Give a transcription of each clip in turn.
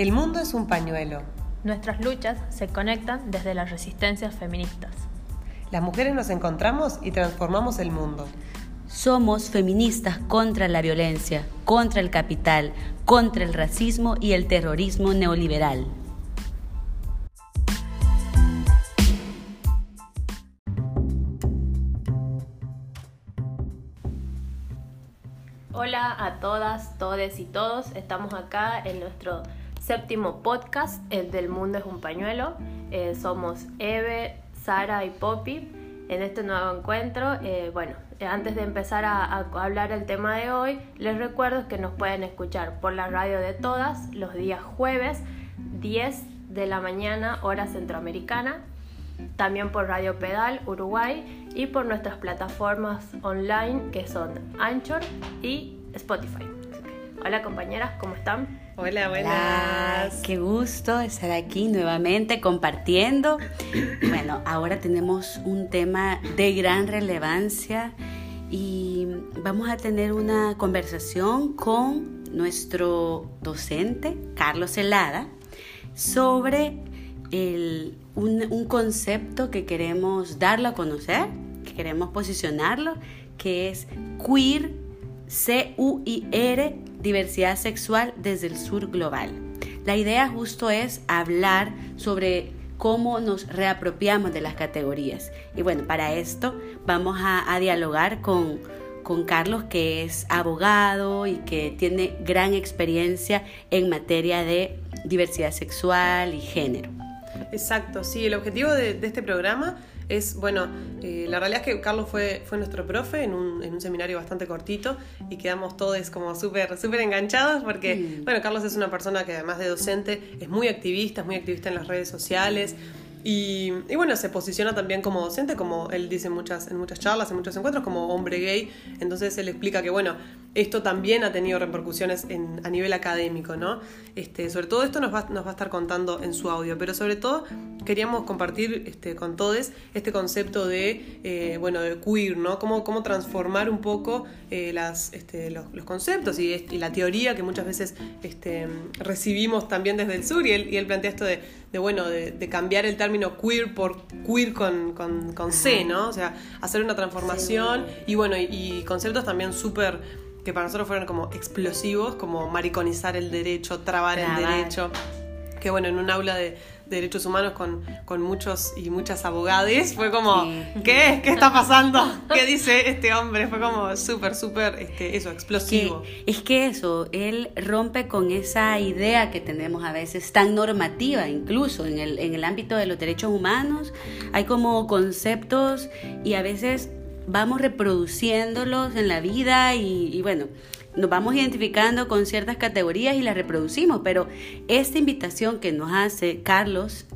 El mundo es un pañuelo. Nuestras luchas se conectan desde las resistencias feministas. Las mujeres nos encontramos y transformamos el mundo. Somos feministas contra la violencia, contra el capital, contra el racismo y el terrorismo neoliberal. Hola a todas, todes y todos. Estamos acá en nuestro séptimo podcast, el del mundo es un pañuelo. Eh, somos Eve, Sara y Poppy. En este nuevo encuentro, eh, bueno, eh, antes de empezar a, a, hablar el tema de hoy, les recuerdo que nos pueden escuchar por la radio de todas los días jueves, 10 de la mañana, hora centroamericana, también por Radio Pedal Uruguay y por nuestras plataformas online que son Anchor y Spotify. Hola compañeras, ¿cómo están? Hola, buenas. qué gusto estar aquí nuevamente compartiendo. Bueno, ahora tenemos un tema de gran relevancia y vamos a tener una conversación con nuestro docente, Carlos Helada, sobre el, un, un concepto que queremos darlo a conocer, que queremos posicionarlo, que es queer, C-U-I-R, diversidad sexual desde el sur global. La idea justo es hablar sobre cómo nos reapropiamos de las categorías. Y bueno, para esto vamos a, dialogar con, con Carlos, que es abogado y que tiene gran experiencia en materia de diversidad sexual y género. Exacto, sí, el objetivo de, de este programa es, bueno, eh, la realidad es que Carlos fue, fue nuestro profe en un, en un seminario bastante cortito y quedamos todos como súper súper enganchados porque, mm. bueno, Carlos es una persona que además de docente es muy activista, es muy activista en las redes sociales. Y, bueno, se posiciona también como docente, como él dice en muchas, charlas, en muchos encuentros, como hombre gay. Entonces él explica que, bueno, esto también ha tenido repercusiones a nivel académico, ¿no? Este, sobre todo esto nos va, nos va a estar contando en su audio, pero sobre todo queríamos compartir este, con todos este concepto de, eh, bueno, de queer, ¿no? Cómo, cómo transformar un poco eh, este, los, conceptos y, la teoría que muchas veces recibimos también desde el sur y él plantea esto de, de bueno, de, de, cambiar el término queer por queer con, con, con C, ¿no? O sea, hacer una transformación sí. y bueno, y, y conceptos también súper que para nosotros fueron como explosivos, como mariconizar el derecho, trabar, trabar. el derecho. Que bueno, en un aula de, de derechos humanos con, con, muchos y muchas abogadas fue como, sí. ¿qué? ¿Qué está pasando? ¿Qué dice este hombre? Fue como súper, súper, este, eso, explosivo. Que, es que eso, él rompe con esa idea que tenemos a veces tan normativa, incluso en el, en el ámbito de los derechos humanos. Hay como conceptos y a veces vamos reproduciéndolos en la vida y, y, bueno, nos vamos identificando con ciertas categorías y las reproducimos, pero esta invitación que nos hace Carlos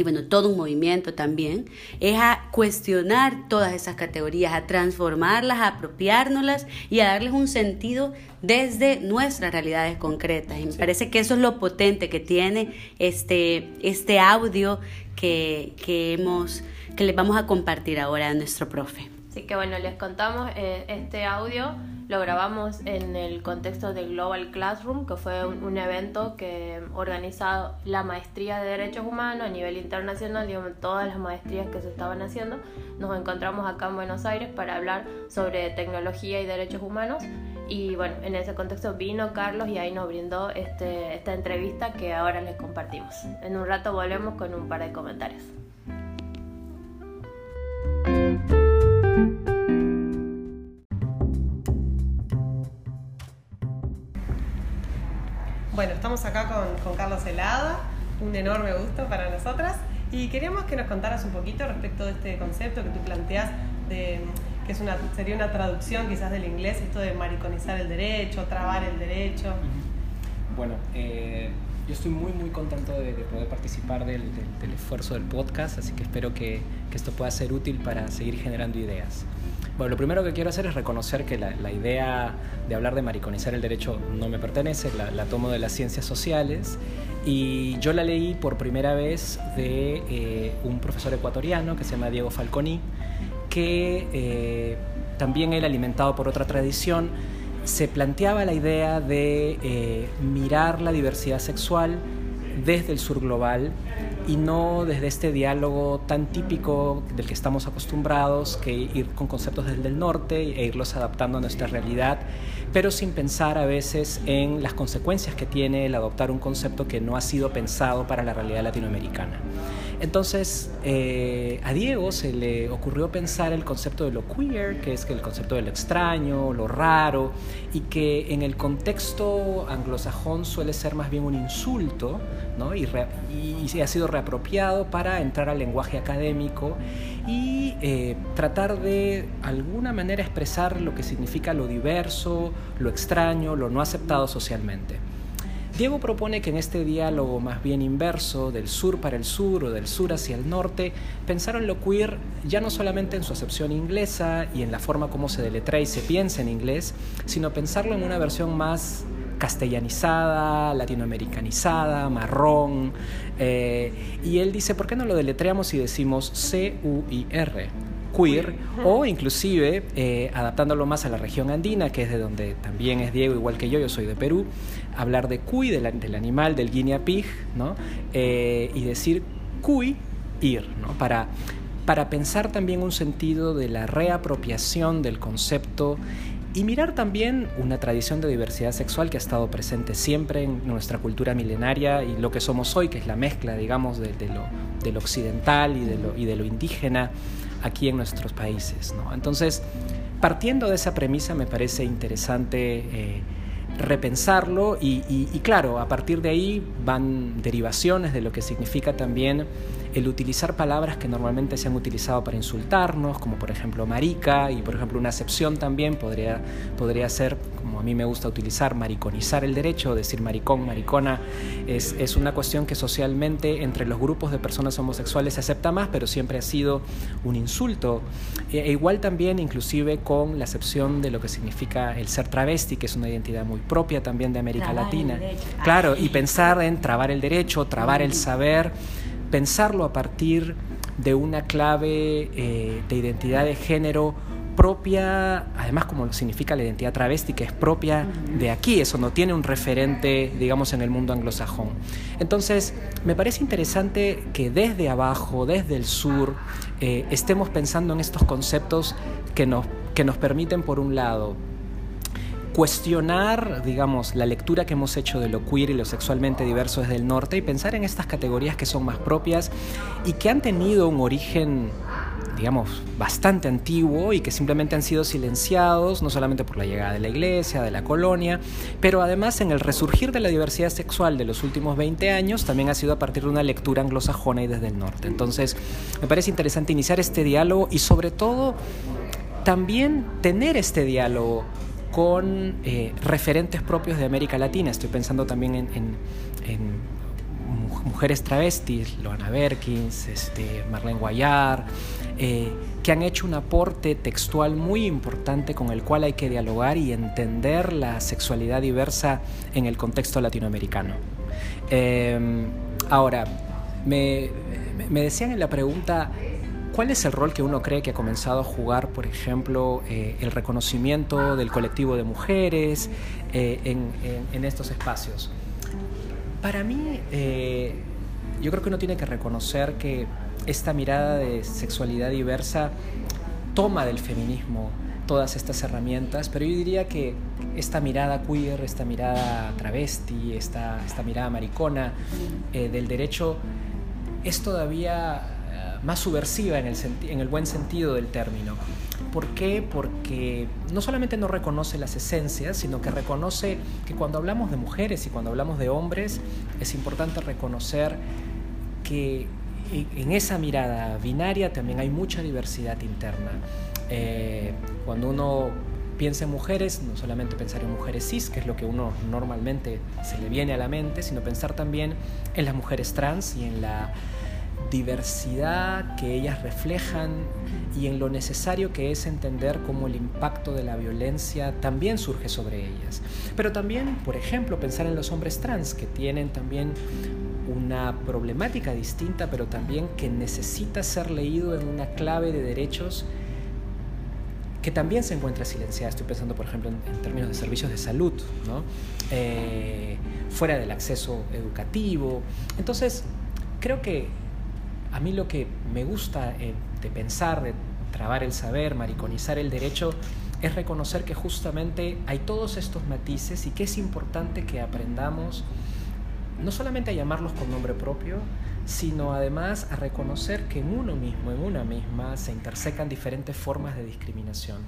y bueno, todo un movimiento también, es a cuestionar todas esas categorías, a transformarlas, a apropiárnoslas y a darles un sentido desde nuestras realidades concretas. Y me sí. parece que eso es lo potente que tiene este, este audio que, que, hemos, que les vamos a compartir ahora a nuestro profe. Así que bueno, les contamos, eh, este audio lo grabamos en el contexto de Global Classroom, que fue un, un, evento que organizado la maestría de Derechos Humanos a nivel internacional, digamos, todas las maestrías que se estaban haciendo. Nos encontramos acá en Buenos Aires para hablar sobre tecnología y derechos humanos. Y bueno, en ese contexto vino Carlos y ahí nos brindó este, esta entrevista que ahora les compartimos. En un rato volvemos con un par de comentarios. Bueno, estamos acá con, Carlos Helada, un enorme gusto para nosotras y queríamos que nos contaras un poquito respecto de este concepto que tú planteas de que es una, sería una traducción quizás del inglés, esto de mariconizar el derecho, trabar el derecho. Bueno, eh, yo estoy muy muy contento de, de poder participar del, del, del, esfuerzo del podcast, así que espero que, que, esto pueda ser útil para seguir generando ideas. Bueno, lo primero que quiero hacer es reconocer que la, la idea de hablar de mariconizar el derecho no me pertenece, la, la, tomo de las ciencias sociales y yo la leí por primera vez de eh, un profesor ecuatoriano que se llama Diego Falconi, que eh, también él alimentado por otra tradición se planteaba la idea de eh, mirar la diversidad sexual desde el sur global y no desde este diálogo tan típico del que estamos acostumbrados, que ir con conceptos desde el norte e irlos adaptando a nuestra realidad, pero sin pensar a veces en las consecuencias que tiene el adoptar un concepto que no ha sido pensado para la realidad latinoamericana. Entonces, eh, a Diego se le ocurrió pensar el concepto de lo queer, que es el concepto de lo extraño, lo raro, y que en el contexto anglosajón suele ser más bien un insulto, ¿no? y, y, ha sido reapropiado para entrar al lenguaje académico y eh, tratar de alguna manera expresar lo que significa lo diverso, lo extraño, lo no aceptado socialmente. Diego propone que en este diálogo más bien inverso, del sur para el sur o del sur hacia el norte, pensaron lo queer ya no solamente en su acepción inglesa y en la forma como se deletrea y se piensa en inglés, sino pensarlo en una versión más castellanizada, latinoamericanizada, marrón. Eh, y él dice, ¿por qué no lo deletreamos y decimos C-U-I-R? Queer o inclusive eh, adaptándolo más a la región andina, que es de donde también es Diego, igual que yo, yo soy de Perú, hablar de cuy, del, animal, del guinea pig, ¿no? Eh, y decir cuy, ir, ¿no? Para, para pensar también un sentido de la reapropiación del concepto y mirar también una tradición de diversidad sexual que ha estado presente siempre en nuestra cultura milenaria y lo que somos hoy, que es la mezcla, digamos, de, lo, de lo, occidental y de lo, y de lo indígena aquí en nuestros países. ¿no? Entonces, partiendo de esa premisa, me parece interesante eh, repensarlo y, y, claro, a partir de ahí van derivaciones de lo que significa también el utilizar palabras que normalmente se han utilizado para insultarnos, como por ejemplo marica, y por ejemplo una acepción también podría, podría ser, como a mí me gusta utilizar, mariconizar el derecho, decir maricón, maricona, es, es una cuestión que socialmente entre los grupos de personas homosexuales se acepta más, pero siempre ha sido un insulto. E, e igual también inclusive con la acepción de lo que significa el ser travesti, que es una identidad muy propia también de América Latina. Claro, y pensar en trabar el derecho, trabar el saber pensarlo a partir de una clave eh, de identidad de género propia, además como significa la identidad travesti, que es propia de aquí, eso no tiene un referente, digamos, en el mundo anglosajón. Entonces, me parece interesante que desde abajo, desde el sur, eh, estemos pensando en estos conceptos que nos, que nos permiten, por un lado, cuestionar, digamos, la lectura que hemos hecho de lo queer y lo sexualmente diverso desde el norte y pensar en estas categorías que son más propias y que han tenido un origen digamos, bastante antiguo y que simplemente han sido silenciados, no solamente por la llegada de la iglesia, de la colonia, pero además en el resurgir de la diversidad sexual de los últimos 20 años también ha sido a partir de una lectura anglosajona y desde el norte. Entonces, me parece interesante iniciar este diálogo y sobre todo también tener este diálogo con eh, referentes propios de América Latina. Estoy pensando también en, mujeres travestis, Loana Berkins, este, Marlene Guayar, eh, que han hecho un aporte textual muy importante con el cual hay que dialogar y entender la sexualidad diversa en el contexto latinoamericano. Em, ahora, me, me decían en la pregunta, ¿Cuál es el rol que uno cree que ha comenzado a jugar, por ejemplo, eh, el reconocimiento del colectivo de mujeres eh, en, estos espacios? Para mí, eh, yo creo que uno tiene que reconocer que esta mirada de sexualidad diversa toma del feminismo todas estas herramientas, pero yo diría que esta mirada queer, esta mirada travesti, esta, esta mirada maricona del derecho es todavía más subversiva en el, en el buen sentido del término. ¿Por qué? Porque no solamente no reconoce las esencias, sino que reconoce que cuando hablamos de mujeres y cuando hablamos de hombres, es importante reconocer que en esa mirada binaria también hay mucha diversidad interna. Eh, cuando uno piensa en mujeres, no solamente pensar en mujeres cis, que es lo que uno normalmente se le viene a la mente, sino pensar también en las mujeres trans y en la diversidad que ellas reflejan y en lo necesario que es entender cómo el impacto de la violencia también surge sobre ellas. Pero también, por ejemplo, pensar en los hombres trans, que tienen también una problemática distinta, pero también que necesita ser leído en una clave de derechos que también se encuentra silenciada. Estoy pensando, por ejemplo, en, términos de servicios de salud. Eh, fuera del acceso educativo. Entonces, creo que a mí lo que me gusta eh, de pensar, de trabar el saber, mariconizar el derecho, es reconocer que justamente hay todos estos matices y que es importante que aprendamos no solamente a llamarlos con nombre propio, sino además a reconocer que en uno mismo, en una misma, se intersecan diferentes formas de discriminación.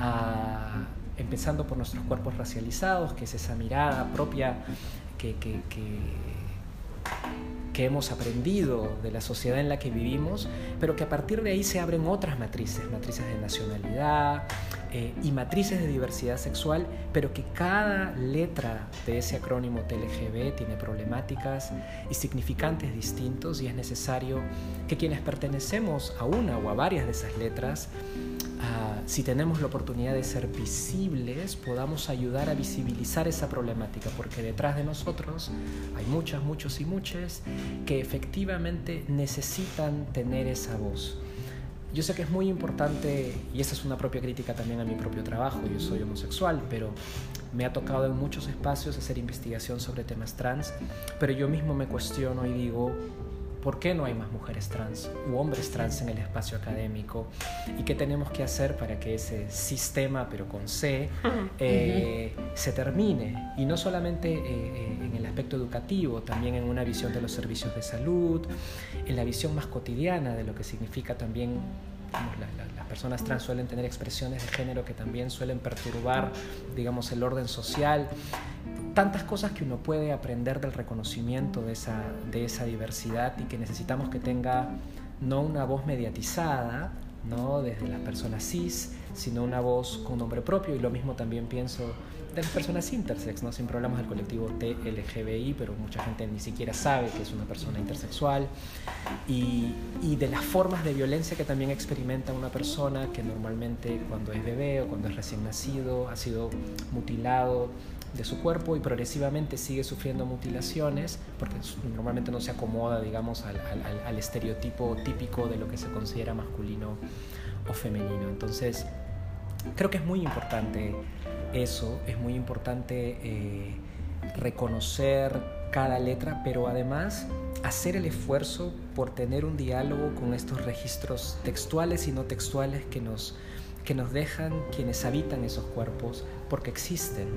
Ah, empezando por nuestros cuerpos racializados, que es esa mirada propia que, que, que hemos aprendido de la sociedad en la que vivimos, pero que a partir de ahí se abren otras matrices, matrices de nacionalidad, eh, y matrices de diversidad sexual, pero que cada letra de ese acrónimo TLGB tiene problemáticas y significantes distintos y es necesario que quienes pertenecemos a una o a varias de esas letras, ah, si tenemos la oportunidad de ser visibles, podamos ayudar a visibilizar esa problemática, porque detrás de nosotros hay muchas, muchos y muchas que efectivamente necesitan tener esa voz. Yo sé que es muy importante, y esa es una propia crítica también a mi propio trabajo, yo soy homosexual, pero me ha tocado en muchos espacios hacer investigación sobre temas trans, pero yo mismo me cuestiono y digo, ¿por qué no hay más mujeres trans u hombres trans en el espacio académico? ¿Y qué tenemos que hacer para que ese sistema, pero con C, eh, se termine? Y no solamente eh, eh, en el aspecto educativo, también en una visión de los servicios de salud, en la visión más cotidiana de lo que significa también las personas trans suelen tener expresiones de género que también suelen perturbar, digamos, el orden social. Tantas cosas que uno puede aprender del reconocimiento de esa, de esa diversidad y que necesitamos que tenga no una voz mediatizada, ¿no? desde las personas cis, sino una voz con nombre propio y lo mismo también pienso de las personas intersex, ¿no? sin problemas del colectivo TLGBI, pero mucha gente ni siquiera sabe que es una persona intersexual, y, y, de las formas de violencia que también experimenta una persona que normalmente cuando es bebé o cuando es recién nacido ha sido mutilado de su cuerpo y progresivamente sigue sufriendo mutilaciones porque normalmente no se acomoda, digamos, al, al, estereotipo típico de lo que se considera masculino o femenino. Entonces, creo que es muy importante eso, es muy importante eh, reconocer cada letra, pero además hacer el esfuerzo por tener un diálogo con estos registros textuales y no textuales que nos, que nos dejan quienes habitan esos cuerpos porque existen.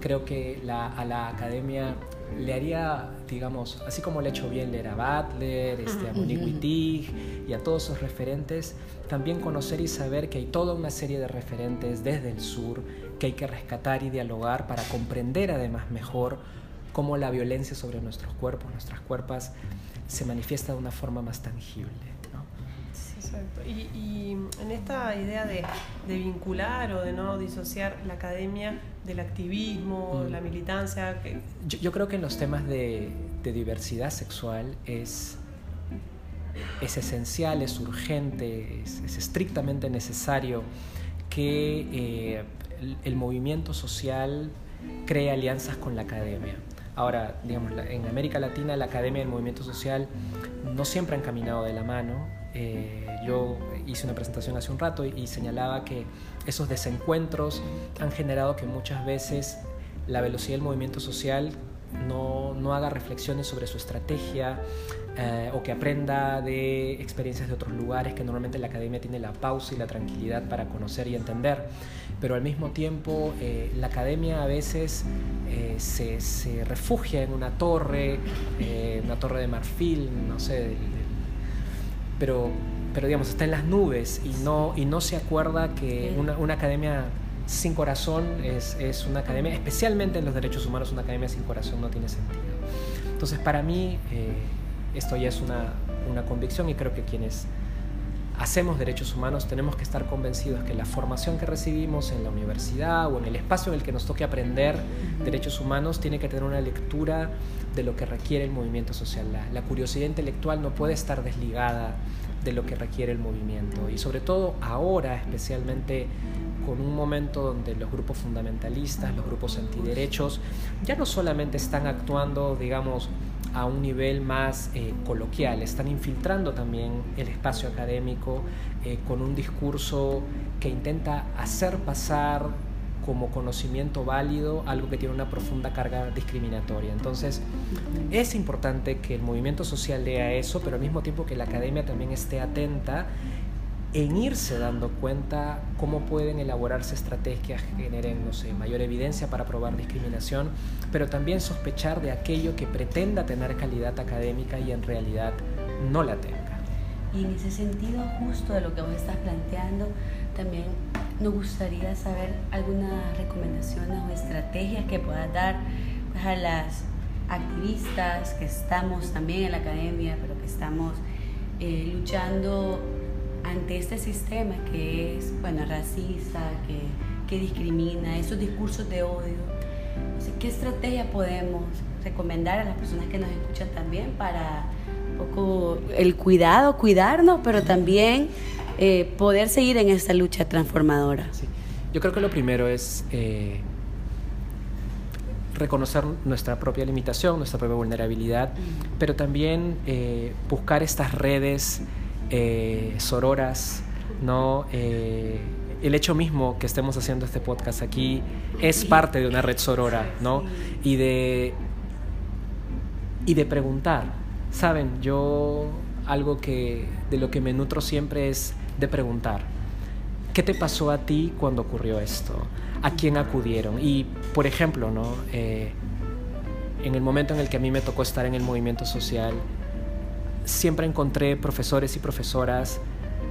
Creo que a la academia le haría, digamos, así como le ha hecho bien leer a Butler, este, a Monique Wittig y a todos esos referentes, también conocer y saber que hay toda una serie de referentes desde el sur que hay que rescatar y dialogar para comprender además mejor cómo la violencia sobre nuestros cuerpos, nuestras cuerpas, se manifiesta de una forma más tangible. Exacto. Y, en esta idea de, vincular o de no disociar la academia del activismo, mm. la militancia. Yo, creo que en los temas de, diversidad sexual es, es esencial, es urgente, es, estrictamente necesario que eh, el, movimiento social cree alianzas con la academia. Ahora, digamos, en América Latina la academia y el movimiento social no siempre han caminado de la mano. Eh, yo hice una presentación hace un rato y, señalaba que esos desencuentros han generado que muchas veces la velocidad del movimiento social no, no haga reflexiones sobre su estrategia eh, o que aprenda de experiencias de otros lugares, que normalmente la academia tiene la pausa y la tranquilidad para conocer y entender. Pero al mismo tiempo eh, la academia a veces eh, se, se, refugia en una torre, eh, una torre de marfil, no sé, pero, pero digamos, está en las nubes y no, y no se acuerda que una, una academia sin corazón es, es, una academia, especialmente en los derechos humanos, una academia sin corazón no tiene sentido. Entonces, para mí, esto ya es una, una convicción y creo que quienes hacemos derechos humanos, tenemos que estar convencidos que la formación que recibimos en la universidad o en el espacio en el que nos toque aprender derechos humanos tiene que tener una lectura de lo que requiere el movimiento social. La, curiosidad intelectual no puede estar desligada de lo que requiere el movimiento y sobre todo ahora especialmente con un momento donde los grupos fundamentalistas, los grupos antiderechos, ya no solamente están actuando, digamos, a un nivel más eh, coloquial, están infiltrando también el espacio académico eh, con un discurso que intenta hacer pasar como conocimiento válido algo que tiene una profunda carga discriminatoria. Entonces, es importante que el movimiento social lea eso, pero al mismo tiempo que la academia también esté atenta en irse dando cuenta cómo pueden elaborarse estrategias que generen, mayor evidencia para probar discriminación, pero también sospechar de aquello que pretenda tener calidad académica y en realidad no la tenga. Y en ese sentido, justo de lo que vos estás planteando, también nos gustaría saber algunas recomendaciones o estrategias que puedas dar pues, a las activistas que estamos también en la academia, pero que estamos eh, luchando ante este sistema que es, bueno, racista, que, que discrimina, esos discursos de odio. ¿Qué estrategia podemos recomendar a las personas que nos escuchan también para un poco el cuidado, cuidarnos, pero también eh, poder seguir en esta lucha transformadora? Sí. Yo creo que lo primero es eh, reconocer nuestra propia limitación, nuestra propia vulnerabilidad, pero también eh, buscar estas redes eh, sororas, ¿no? Eh, el hecho mismo que estemos haciendo este podcast aquí es parte de una red sorora, ¿no? Y de, y de preguntar, ¿saben? Yo algo que de lo que me nutro siempre es de preguntar. ¿Qué te pasó a ti cuando ocurrió esto? ¿A quién acudieron? Y, por ejemplo, ¿no? Eh, en el momento en el que a mí me tocó estar en el movimiento social, siempre encontré profesores y profesoras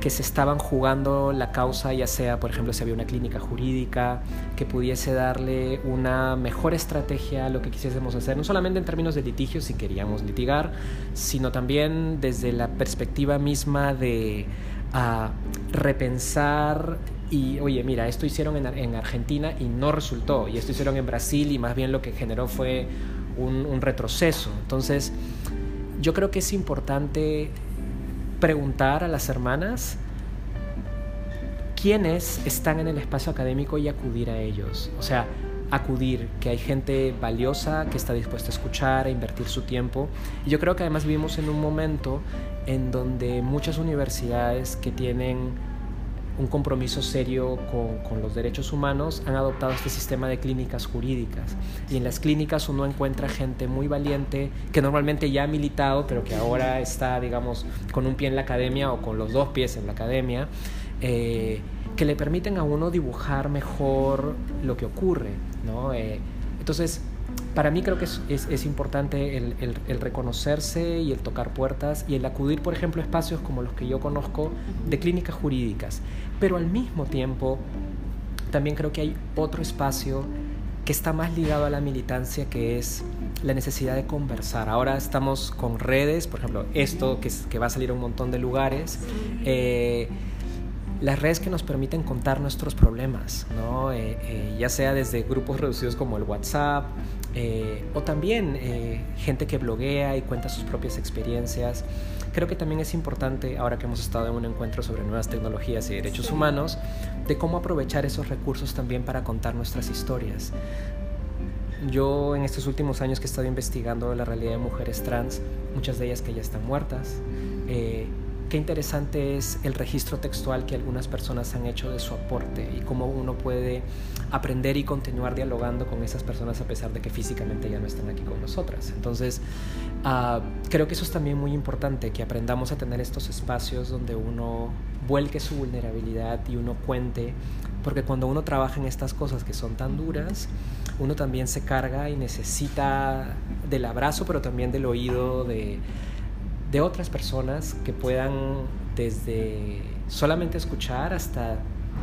que se estaban jugando la causa, ya sea, por ejemplo, si había una clínica jurídica, que pudiese darle una mejor estrategia a lo que quisiésemos hacer, no solamente en términos de litigio, si queríamos litigar, sino también desde la perspectiva misma de uh, repensar y, oye, mira, esto hicieron en, en, Argentina y no resultó, y esto hicieron en Brasil y más bien lo que generó fue un retroceso. Entonces, yo creo que es importante preguntar a las hermanas quiénes están en el espacio académico y acudir a ellos. O sea, acudir, que hay gente valiosa que está dispuesta a escuchar, a invertir su tiempo. Y yo creo que además vivimos en un momento en donde muchas universidades que tienen un compromiso serio con, los derechos humanos, han adoptado este sistema de clínicas jurídicas. Y en las clínicas uno encuentra gente muy valiente, que normalmente ya ha militado, pero que ahora está, digamos, con un pie en la academia o con los dos pies en la academia, eh, que le permiten a uno dibujar mejor lo que ocurre. ¿no? Eh, entonces, para mí creo que es, es, importante el, el, el, reconocerse y el tocar puertas y el acudir, por ejemplo, a espacios como los que yo conozco de clínicas jurídicas. Pero al mismo tiempo, también creo que hay otro espacio que está más ligado a la militancia, que es la necesidad de conversar. Ahora estamos con redes, por ejemplo, esto que, que va a salir a un montón de lugares. Eh, las redes que nos permiten contar nuestros problemas, ¿no? eh, eh, ya sea desde grupos reducidos como el WhatsApp, eh, o también eh, gente que bloguea y cuenta sus propias experiencias. Creo que también es importante, ahora que hemos estado en un encuentro sobre nuevas tecnologías y derechos sí. humanos, de cómo aprovechar esos recursos también para contar nuestras historias. Yo en estos últimos años que he estado investigando la realidad de mujeres trans, muchas de ellas que ya están muertas, eh, qué interesante es el registro textual que algunas personas han hecho de su aporte y cómo uno puede aprender y continuar dialogando con esas personas a pesar de que físicamente ya no están aquí con nosotras. Entonces, uh, creo que eso es también muy importante, que aprendamos a tener estos espacios donde uno vuelque su vulnerabilidad y uno cuente, porque cuando uno trabaja en estas cosas que son tan duras, uno también se carga y necesita del abrazo, pero también del oído de de otras personas que puedan desde solamente escuchar hasta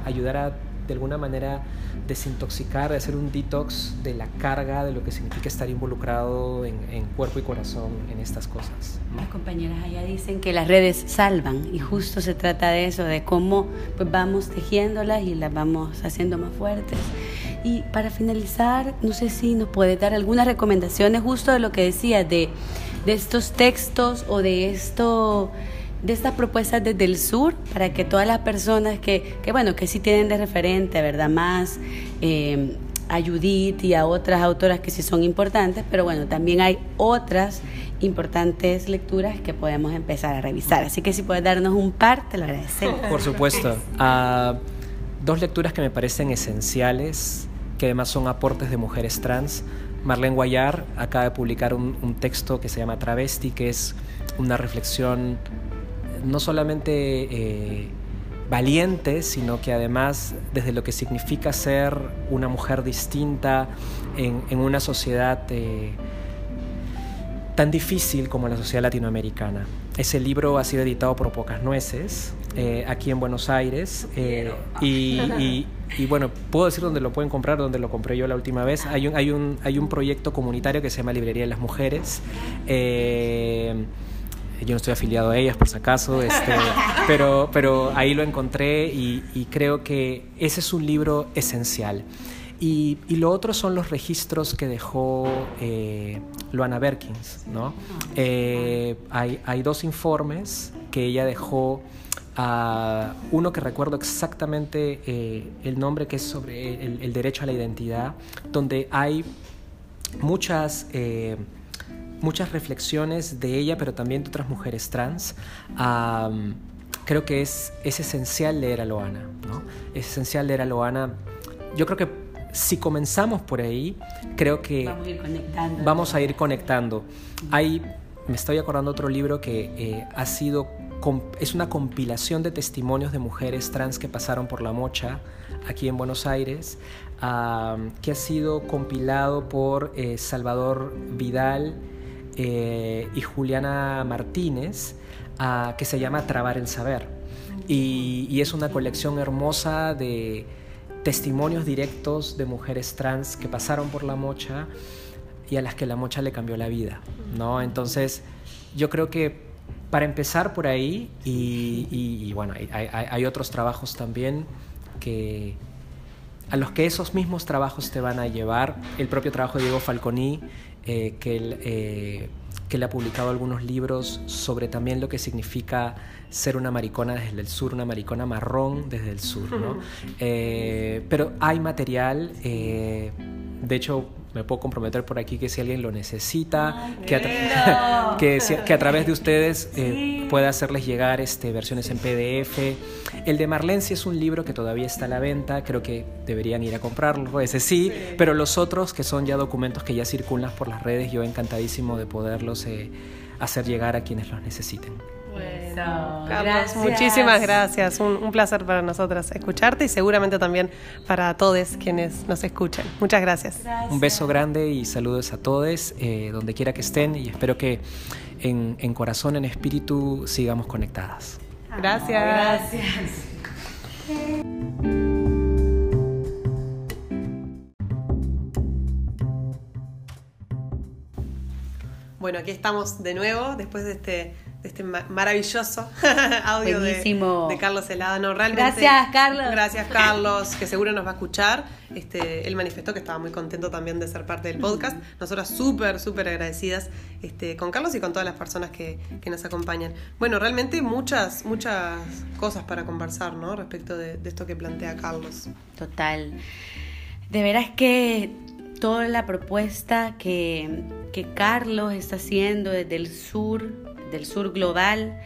ayudar a de alguna manera desintoxicar, de hacer un detox de la carga de lo que significa estar involucrado en, en cuerpo y corazón en estas cosas. Las compañeras allá dicen que las redes salvan y justo se trata de eso, de cómo pues, vamos tejiéndolas y las vamos haciendo más fuertes. Y para finalizar, no sé si nos puede dar algunas recomendaciones justo de lo que decía, de de estos textos o de esto de estas propuestas desde el sur para que todas las personas que, que bueno que sí tienen de referente verdad más eh, a Judith y a otras autoras que sí son importantes pero bueno también hay otras importantes lecturas que podemos empezar a revisar. Así que si puedes darnos un par, te lo agradecemos. Por supuesto. Dos lecturas que me parecen esenciales, que además son aportes de mujeres trans. Marlene Guayar acaba de publicar un, texto que se llama Travesti, que es una reflexión no solamente eh, valiente, sino que además desde lo que significa ser una mujer distinta en, en una sociedad eh, tan difícil como la sociedad latinoamericana. Ese libro ha sido editado por Pocas Nueces, eh, aquí en Buenos Aires, eh, y, y, y, bueno, puedo decir dónde lo pueden comprar, donde lo compré yo la última vez. Hay un, hay un, hay un proyecto comunitario que se llama Librería de las Mujeres. Eh, yo no estoy afiliado a ellas por si acaso, este, pero, pero ahí lo encontré y, y, creo que ese es un libro esencial. Y, y lo otro son los registros que dejó eh, Luana Berkins. ¿no? Eh, hay, hay, dos informes que ella dejó. Uh, uno que recuerdo exactamente eh, el nombre, que es sobre el, el, derecho a la identidad, donde hay muchas eh, muchas reflexiones de ella, pero también de otras mujeres trans. Um, creo que es, es esencial leer a Loana, ¿no? Es esencial leer a Loana. Yo creo que si comenzamos por ahí, creo que vamos a ir conectando. Vamos a ir conectando. Hay, me estoy acordando otro libro que eh, ha sido, es una compilación de testimonios de mujeres trans que pasaron por la mocha aquí en Buenos Aires, que ha sido compilado por eh, Salvador Vidal eh, y Juliana Martínez, uh, que se llama Trabar el Saber. Y, y, es una colección hermosa de testimonios directos de mujeres trans que pasaron por la mocha y a las que la mocha le cambió la vida, ¿no? Entonces, yo creo que para empezar por ahí, y, y, y bueno, hay, hay, hay, otros trabajos también que a los que esos mismos trabajos te van a llevar, el propio trabajo de Diego Falconi, eh, que, él, eh, que él ha publicado algunos libros sobre también lo que significa ser una maricona desde el sur, una maricona marrón desde el sur, ¿no? Eh, pero hay material, de hecho me puedo comprometer por aquí que si alguien lo necesita, Ay, que, a que, si, que, a través de ustedes eh, pueda hacerles llegar este, versiones en PDF. El de Marlene sí es un libro que todavía está a la venta, creo que deberían ir a comprarlo, ese sí, sí. pero los otros que son ya documentos que ya circulan por las redes, yo encantadísimo de poderlos eh, hacer llegar a quienes los necesiten. Gracias. muchísimas gracias. Un, un, placer para nosotras escucharte y seguramente también para todos quienes nos escuchan. Muchas gracias. gracias. Un beso grande y saludos a todos, eh, donde quiera que estén, y espero que en, en, corazón, en espíritu, sigamos conectadas. Gracias. Gracias. Bueno, aquí estamos de nuevo después de este este maravilloso audio de, de, Carlos Helada. No, realmente, gracias, Carlos. Gracias, Carlos, que seguro nos va a escuchar. Este, él manifestó que estaba muy contento también de ser parte del podcast. Nosotras súper, súper agradecidas este, con Carlos y con todas las personas que, que, nos acompañan. Bueno, realmente muchas, muchas cosas para conversar, ¿no? Respecto de, de esto que plantea Carlos. Total. De veras que toda la propuesta que, que Carlos está haciendo desde el sur del sur global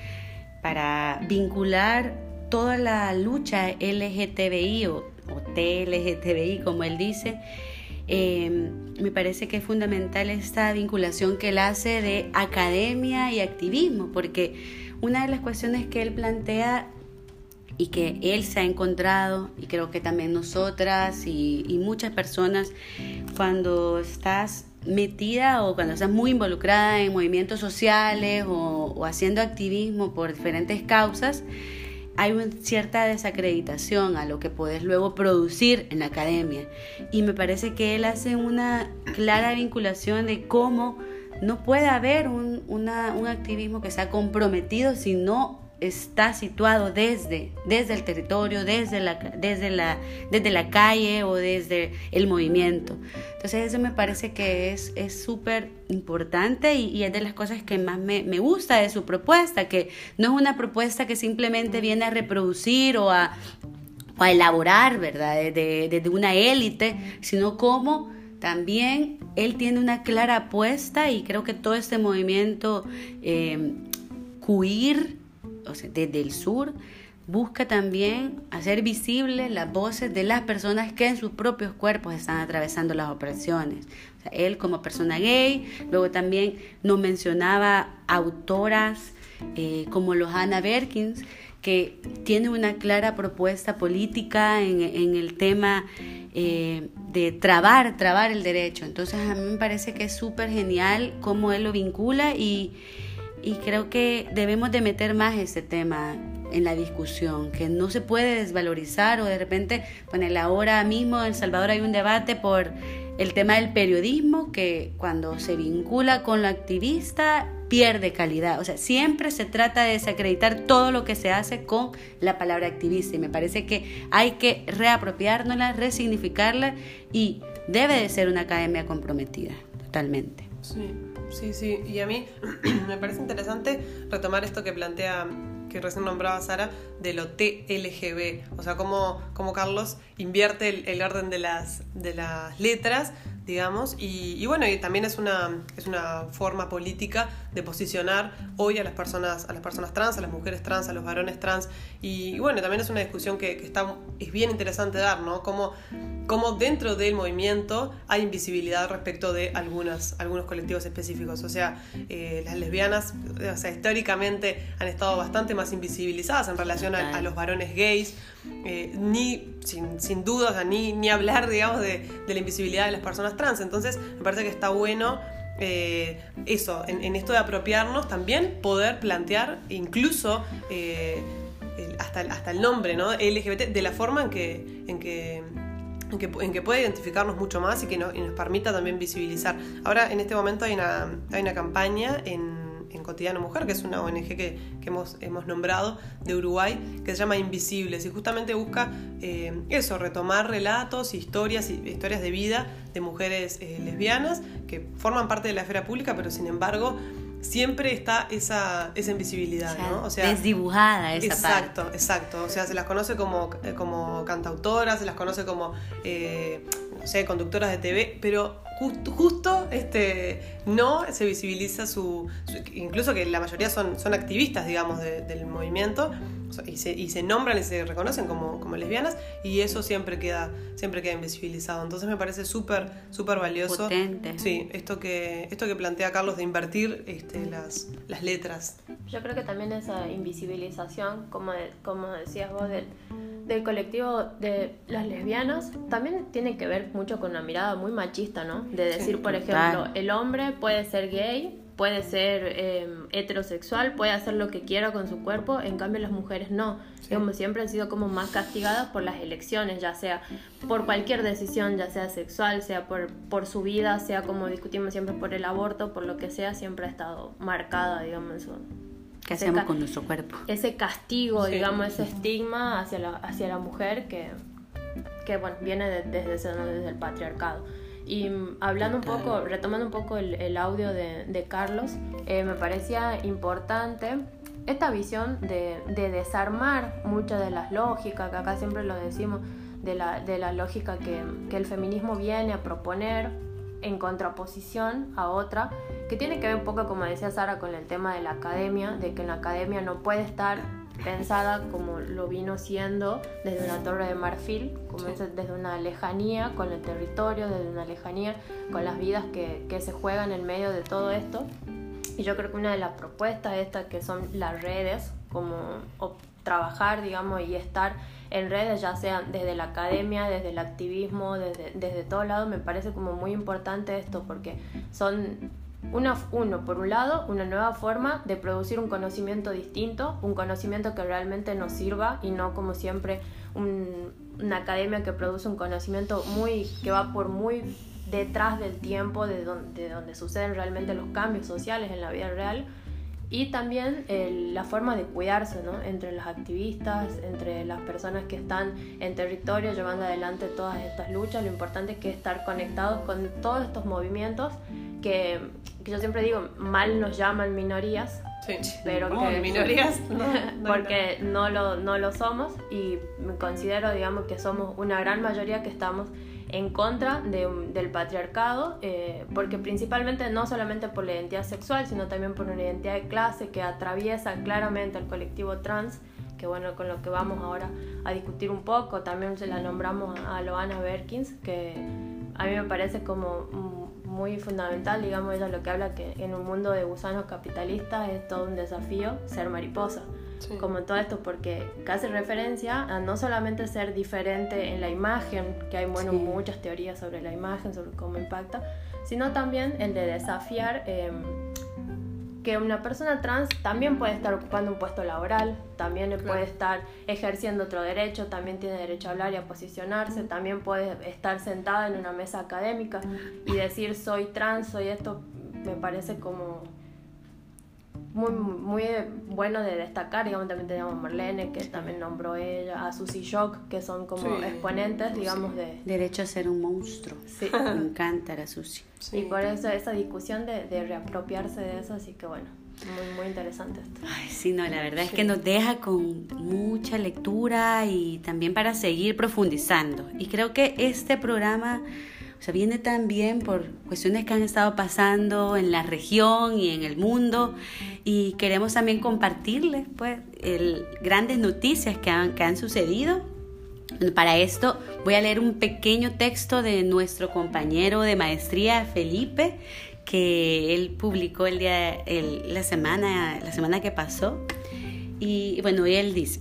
para vincular toda la lucha LGTBI o, o TLGTBI, como él dice. Eh, me parece que es fundamental esta vinculación que él hace de academia y activismo, porque una de las cuestiones que él plantea y que él se ha encontrado, y creo que también nosotras y, muchas personas, cuando estás metida o cuando estás muy involucrada en movimientos sociales o, haciendo activismo por diferentes causas, hay una cierta desacreditación a lo que puedes luego producir en la academia. Y me parece que él hace una clara vinculación de cómo no puede haber un, un activismo que sea comprometido si no está situado desde, desde el territorio, desde la, desde, la, desde la calle o desde el movimiento. Entonces eso me parece que es súper importante y, y, es de las cosas que más me, me, gusta de su propuesta, que no es una propuesta que simplemente viene a reproducir o a, a elaborar, ¿verdad?, desde de, de una élite, sino cómo también él tiene una clara apuesta y creo que todo este movimiento eh, queer, o sea, desde el sur, busca también hacer visibles las voces de las personas que en sus propios cuerpos están atravesando las opresiones. él como persona gay, luego también nos mencionaba autoras eh, como Lohana Berkins, que tiene una clara propuesta política en, el tema eh, de trabar, trabar el derecho. Entonces a mí me parece que es súper genial cómo él lo vincula y, y creo que debemos de meter más este tema en la discusión, que no se puede desvalorizar o de repente, bueno, ahora mismo en El Salvador hay un debate por el tema del periodismo que cuando se vincula con lo activista pierde calidad. O sea, siempre se trata de desacreditar todo lo que se hace con la palabra activista y me parece que hay que reapropiárnosla, resignificarla y debe de ser una academia comprometida, totalmente. Sí, sí, sí. Y a mí me parece interesante retomar esto que plantea que recién nombraba Sara, de lo TLGB, o sea, cómo, cómo Carlos invierte el, el, orden de las, de las letras digamos, y, bueno, y también es una, es una forma política de posicionar hoy a las personas, a las personas trans, a las mujeres trans, a los varones trans, y, bueno, también es una discusión que, está, es bien interesante dar, ¿no? Cómo, cómo, dentro del movimiento hay invisibilidad respecto de algunas, algunos colectivos específicos, o sea, eh, las lesbianas, o sea, históricamente han estado bastante más invisibilizadas en relación a los varones gays, eh, ni, sin, sin dudas, ni, ni hablar, digamos, de, la invisibilidad de las personas trans. Entonces, me parece que está bueno eh, eso, en, esto de apropiarnos, también poder plantear incluso eh, hasta, hasta el nombre, ¿no? LGBT, de la forma en que, en que en que, en puede identificarnos mucho más y que nos permita también visibilizar. Ahora, en este momento hay una, hay una campaña en en Cotidiano Mujer, que es una ONG que, hemos, hemos, nombrado de Uruguay, que se llama Invisibles y justamente busca eh, eso, retomar relatos, historias, historias de vida de mujeres eh, lesbianas que forman parte de la esfera pública, pero sin embargo siempre está esa, esa invisibilidad, ¿no? O sea, desdibujada esa exacto, parte. Exacto, O sea, se las conoce como, eh, como cantautoras, se las conoce como, no sé, conductoras de TV, pero justo, justo este, no se visibiliza su, Incluso que la mayoría son, son activistas, digamos, del movimiento y se, y se, nombran y se reconocen como, como, lesbianas y eso siempre queda, siempre queda invisibilizado. Entonces me parece súper, súper valioso. Potente. Sí, esto que, esto que plantea Carlos de invertir este, las, las letras. Yo creo que también esa invisibilización, como, como decías vos, del del colectivo de las lesbianas también tiene que ver mucho con una mirada muy machista, ¿no? De decir, por ejemplo, el hombre puede ser gay, puede ser em, heterosexual, puede hacer lo que quiera con su cuerpo, en cambio las mujeres no. Como siempre han sido como más castigadas por las elecciones, ya sea por cualquier decisión, ya sea sexual, sea por, por su vida, sea como discutimos siempre por el aborto, por lo que sea, siempre ha estado marcada, digamos, eso ¿Qué hacemos con nuestro cuerpo? Ese castigo, digamos, ese estigma hacia la, hacia la mujer que, que bueno, viene desde, desde el patriarcado. Y hablando un poco, retomando un poco el, audio de, de Carlos, eh, me parecía importante esta visión de, de, desarmar muchas de las lógicas, que acá siempre lo decimos, de la, de la lógica que, que el feminismo viene a proponer en contraposición a otra que tiene que ver un poco, como decía Sara, con el tema de la academia, de que la academia no puede estar pensada como lo vino siendo desde una torre de marfil, como desde una lejanía con el territorio, desde una lejanía con las vidas que, que se juegan en medio de todo esto. Y yo creo que una de las propuestas estas que son las redes, como trabajar, digamos, y estar en redes, ya sean desde la academia, desde el activismo, desde, desde todo lado, me parece como muy importante esto, porque son una, uno, por un lado, una nueva forma de producir un conocimiento distinto, un conocimiento que realmente nos sirva y no como siempre una academia que produce un conocimiento muy que va por muy detrás del tiempo de donde, de donde suceden realmente los cambios sociales en la vida real y también la forma de cuidarse ¿no? entre las activistas, entre las personas que están en territorio llevando adelante todas estas luchas. Lo importante es que estar conectados con todos estos movimientos que, que yo siempre digo, mal nos llaman minorías, Sí. pero que minorías porque no lo, no lo somos y considero digamos que somos una gran mayoría que estamos en contra del patriarcado, eh, porque principalmente no solamente por la identidad sexual, sino también por una identidad de clase que atraviesa claramente al colectivo trans, que bueno, con lo que vamos ahora a discutir un poco, también se la nombramos a Loana Berkins, que a mí me parece como muy fundamental, digamos, ella lo que habla que en un mundo de gusanos capitalistas es todo un desafío ser mariposa. Como todo esto, porque hace referencia a no solamente ser diferente en la imagen, que hay bueno, muchas teorías sobre la imagen, sobre cómo impacta, sino también el de desafiar em, que una persona trans también puede estar ocupando un puesto laboral, también puede estar ejerciendo otro derecho, también tiene derecho a hablar y a posicionarse, también puede estar sentada en una mesa académica y decir soy trans, soy esto, me parece como muy, muy bueno de destacar, digamos, también tenemos a Marlene, que también nombró ella, a Susie Shock, que son como exponentes, digamos, de... Derecho a ser un monstruo. Sí. Me encanta la Susie. Y por eso esa discusión de, de, reapropiarse de eso, así que bueno, muy, muy interesante esto. Ay, sí, no, la verdad es que nos deja con mucha lectura y también para seguir profundizando. Y creo que este programa o sea, viene también por cuestiones que han estado pasando en la región y en el mundo. Y queremos también compartirles pues el, grandes noticias que han, que han sucedido. Para esto voy a leer un pequeño texto de nuestro compañero de maestría Felipe que él publicó el día la semana la semana que pasó. Y bueno, él dice,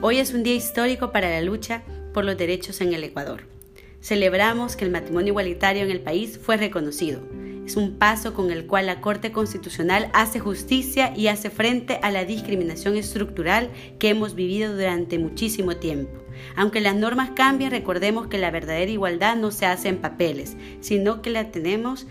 "Hoy es un día histórico para la lucha por los derechos en el Ecuador celebramos que el matrimonio igualitario en el país fue reconocido. Es un paso con el cual la Corte Constitucional hace justicia y hace frente a la discriminación estructural que hemos vivido durante muchísimo tiempo. Aunque las normas cambien, recordemos que la verdadera igualdad no se hace en papeles, sino que la tenemos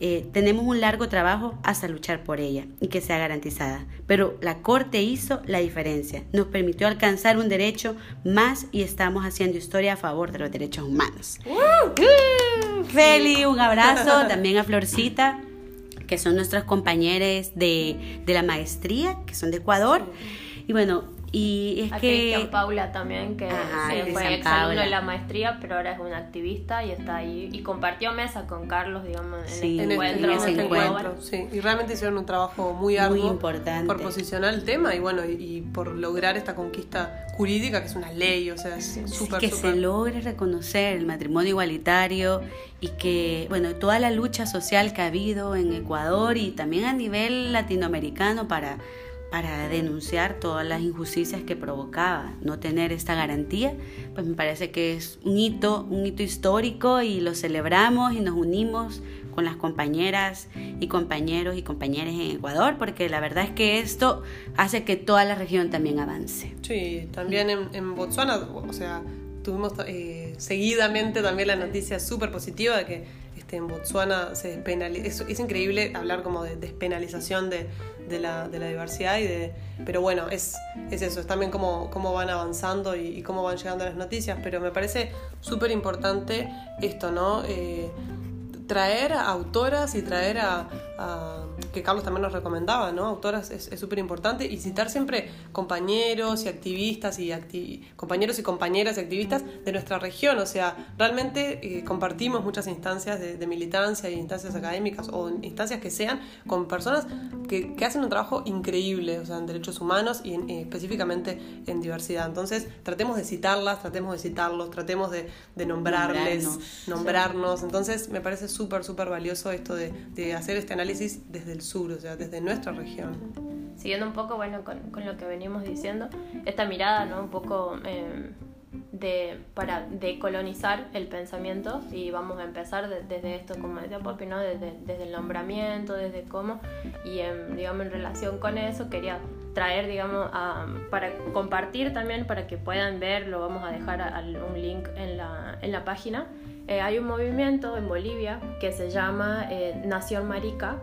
eh, tenemos un largo trabajo hasta luchar por ella y que sea garantizada. Pero la Corte hizo la diferencia, nos permitió alcanzar un derecho más y estamos haciendo historia a favor de los derechos humanos. Feli, un abrazo también a Florcita, que son nuestros compañeros de, de la maestría, que son de Ecuador. Y bueno, y es que... Paula también, que fue exalumno de la maestría, pero ahora es una activista y está ahí. Y compartió mesa con Carlos, digamos, en este encuentro. En este encuentro sí. Y realmente hicieron un trabajo muy arduo importante. por posicionar el tema y bueno, y, por lograr esta conquista jurídica, que es una ley, o sea, es súper... que se logre reconocer el matrimonio igualitario y que, bueno, toda la lucha social que ha habido en Ecuador y también a nivel latinoamericano para para denunciar todas las injusticias que provocaba no tener esta garantía, pues me parece que es un hito, un hito histórico y lo celebramos y nos unimos con las compañeras y compañeros y compañeras en Ecuador, porque la verdad es que esto hace que toda la región también avance. Sí, también en, en Botswana, o sea, tuvimos eh, seguidamente también la noticia súper positiva de que este, en Botswana se despenaliza. Es, increíble hablar como de despenalización de, de, la, de, la, diversidad, y de, pero bueno, es, es eso, es también cómo, cómo van avanzando y, cómo van llegando las noticias, pero me parece súper importante esto, ¿no? Eh, traer a autoras y traer a, que Carlos también nos recomendaba, ¿no? Autoras es súper importante y citar siempre compañeros y activistas y compañeros y compañeras y activistas de nuestra región, o sea, realmente eh, compartimos muchas instancias de, militancia y instancias académicas o instancias que sean con personas que, hacen un trabajo increíble, o sea, en derechos humanos y eh, específicamente en diversidad. Entonces, tratemos de citarlas, tratemos de citarlos, tratemos de, nombrarles, nombrarnos. Entonces, me parece súper, súper valioso esto de, de, hacer este análisis desde el sur, o sea, desde nuestra región. Siguiendo un poco, bueno, con, con lo que venimos diciendo, esta mirada, ¿no? Un poco eh, de, para decolonizar el pensamiento y vamos a empezar desde esto, como decía Poppy, ¿no? Desde, desde, el nombramiento, desde cómo, y en, digamos, en relación con eso quería traer, digamos, a, para compartir también, para que puedan ver, lo vamos a dejar un link en la, en la página, eh, hay un movimiento en Bolivia que se llama eh, Nación Marica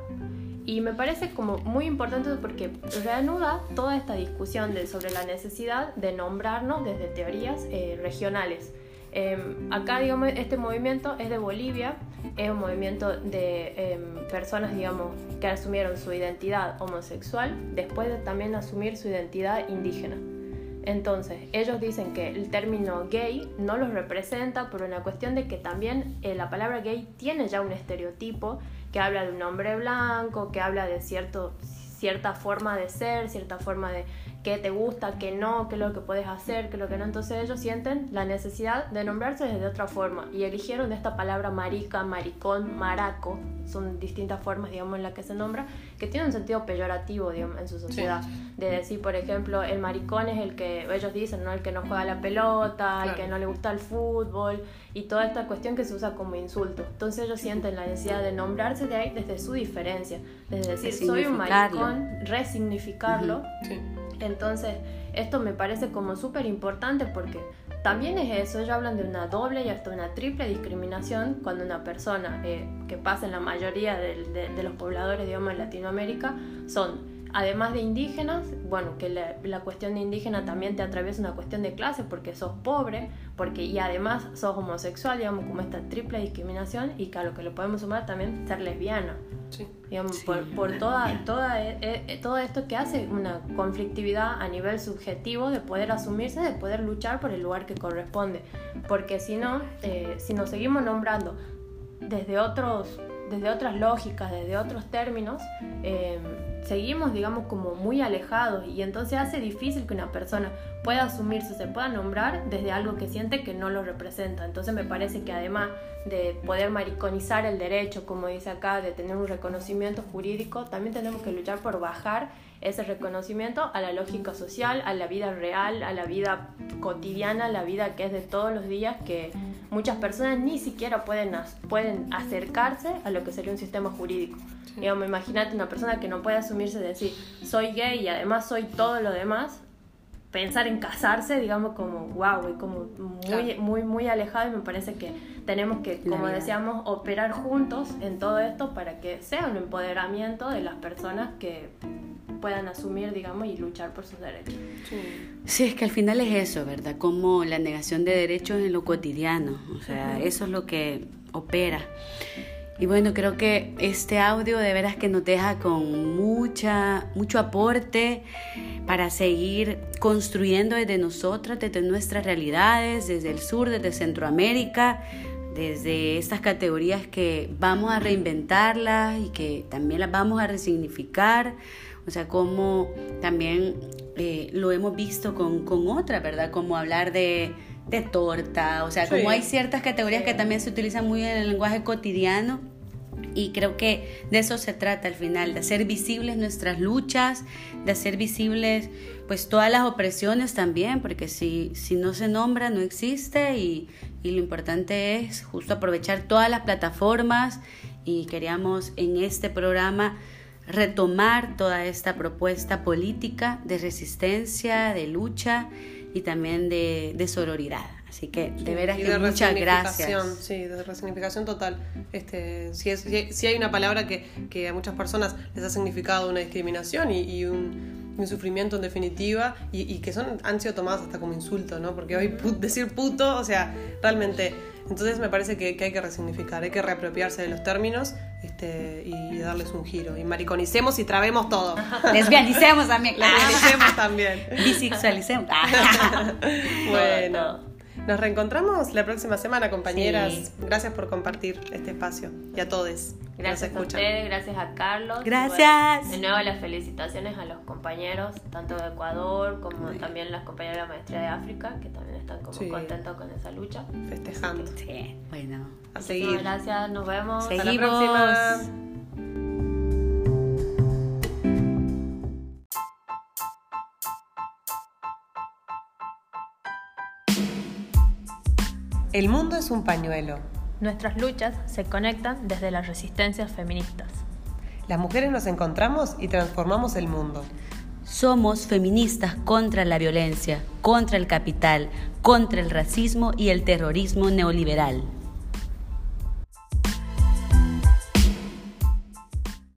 y me parece como muy importante porque reanuda toda esta discusión de, sobre la necesidad de nombrarnos desde teorías eh, regionales. Em, acá, digamos, este movimiento es de Bolivia, es un movimiento de em, personas, digamos, que asumieron su identidad homosexual después de también asumir su identidad indígena. Entonces, ellos dicen que el término gay no los representa por una cuestión de que también eh, la palabra gay tiene ya un estereotipo que habla de un hombre blanco, que habla de cierto, cierta forma de ser, cierta forma de qué te gusta, qué no, qué es lo que puedes hacer, qué es lo que no. Entonces ellos sienten la necesidad de nombrarse de otra forma y eligieron esta palabra marica, maricón, maraco, son distintas formas, digamos, en las que se nombra, que tiene un sentido peyorativo, digamos, en su sociedad. De decir, por ejemplo, el maricón es el que, ellos dicen, ¿no? El que no juega la pelota, el que no le gusta el fútbol y toda esta cuestión que se usa como insulto. Entonces ellos sienten la necesidad de nombrarse de ahí desde su diferencia, desde decir, soy un maricón, resignificarlo. Entonces, esto me parece como súper importante porque también es eso, ellos hablan de una doble y hasta una triple discriminación cuando una persona eh, que pasa en la mayoría de, de, los pobladores, digamos, en Latinoamérica, son además de indígenas, bueno, que la, cuestión de indígena también te atraviesa una cuestión de clase porque sos pobre, porque y además sos homosexual, digamos, como esta triple discriminación y que a lo que lo podemos sumar también ser lesbiana. Sí. Digamos, Por, por, toda, toda, eh, eh, todo esto que hace una conflictividad a nivel subjetivo de poder asumirse, de poder luchar por el lugar que corresponde. Porque si no, eh, si nos seguimos nombrando desde, otros, desde otras lógicas, desde otros términos, seguimos, digamos, como muy alejados y entonces hace difícil que una persona pueda asumirse, se pueda nombrar desde algo que siente que no lo representa. Entonces me parece que además de poder mariconizar el derecho, como dice acá, de tener un reconocimiento jurídico, también tenemos que luchar por bajar ese reconocimiento a la lógica social, a la vida real, a la vida cotidiana, a la vida que es de todos los días, que muchas personas ni siquiera pueden, pueden acercarse a lo que sería un sistema jurídico. Digamos, imagínate una persona que no puede asumirse de decir, soy gay y además soy todo lo demás, pensar en casarse, digamos, como wow, y como muy, muy, muy alejado y me parece que tenemos que, como decíamos, operar juntos en todo esto para que sea un empoderamiento de las personas que puedan asumir, digamos, y luchar por sus derechos. Sí. es que al final es eso, ¿verdad? Como la negación de derechos en lo cotidiano, o sea, eso es lo que opera. Y bueno, creo que este audio de veras que nos deja con mucha, mucho aporte para seguir construyendo desde nosotras, desde nuestras realidades, desde el sur, desde Centroamérica, desde estas categorías que vamos a reinventarlas y que también las vamos a resignificar, o sea, como también eh, lo hemos visto con, con otras, ¿verdad? Como hablar de de torta, o sea, como hay ciertas categorías que también se utilizan muy en el lenguaje cotidiano y creo que de eso se trata al final, de hacer visibles nuestras luchas, de hacer visibles pues todas las opresiones también, porque si, si no se nombra no existe y, y lo importante es justo aprovechar todas las plataformas y queríamos en este programa retomar toda esta propuesta política de resistencia, de lucha y también de, de sororidad. Así que de veras que muchas gracias. Sí, de resignificación total. Este, si, es, si, hay una palabra que, que, a muchas personas les ha significado una discriminación y, y un, un, sufrimiento en definitiva y, y, que son, han sido tomadas hasta como insulto, ¿no? Porque hoy decir puto, o sea, realmente... Entonces me parece que, que, hay que resignificar, hay que reapropiarse de los términos este, y darles un giro. Y mariconicemos y trabemos todo. Lesbianicemos también. Lesbianicemos también. Bisexualicemos. bueno. Nos reencontramos la próxima semana, compañeras. Gracias por compartir este espacio y a todos. Gracias a ustedes, gracias a Carlos. Gracias. de nuevo las felicitaciones a los compañeros, tanto de Ecuador como también las compañeras de la maestría de África, que también están como contentos con esa lucha. Festejando. Sí, bueno. A seguir. Gracias, nos vemos. Seguimos. Hasta la próxima. El mundo es un pañuelo. Nuestras luchas se conectan desde las resistencias feministas. Las mujeres nos encontramos y transformamos el mundo. Somos feministas contra la violencia, contra el capital, contra el racismo y el terrorismo neoliberal.